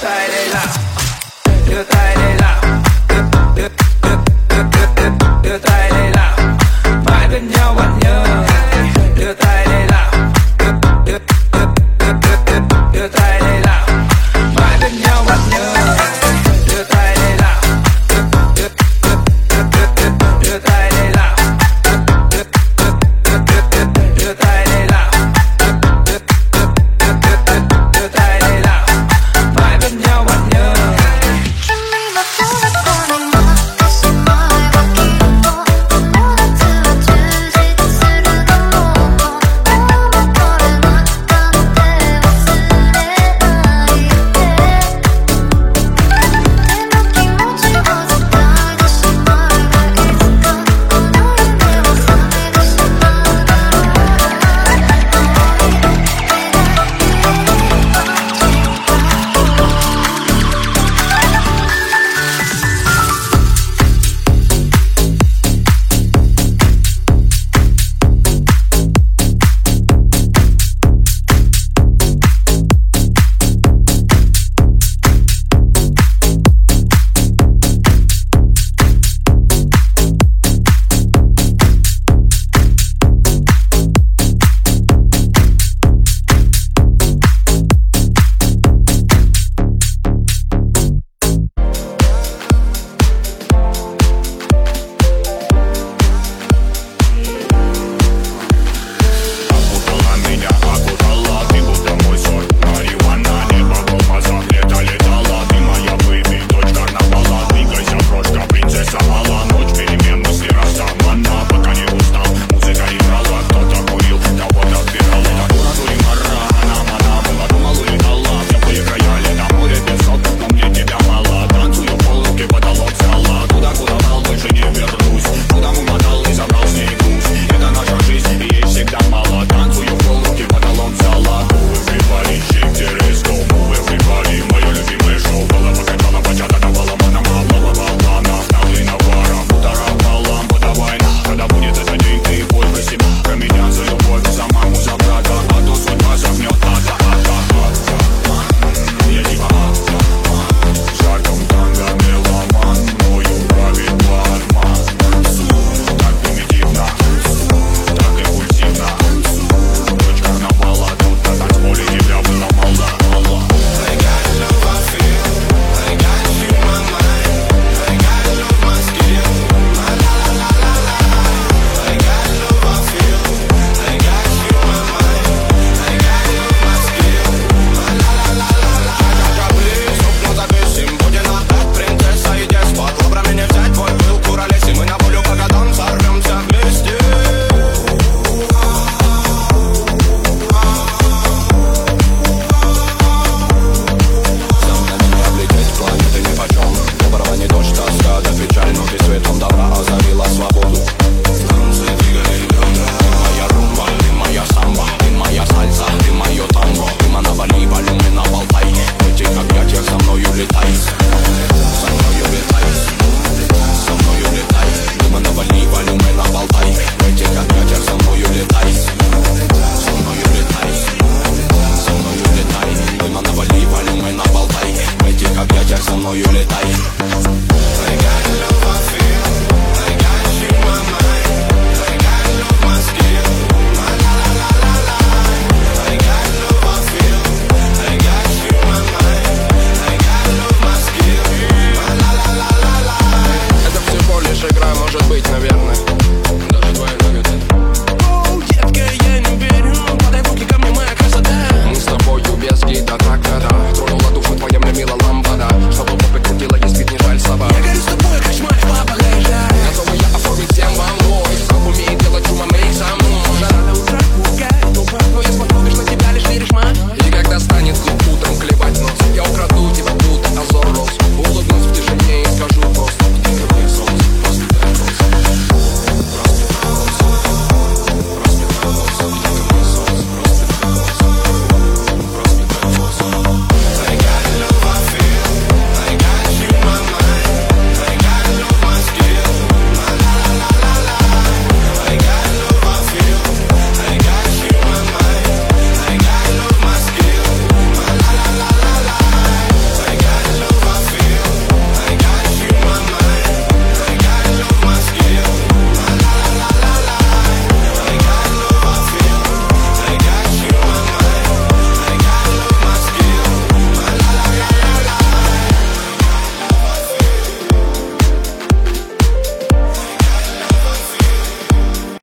You're tired, yo te la.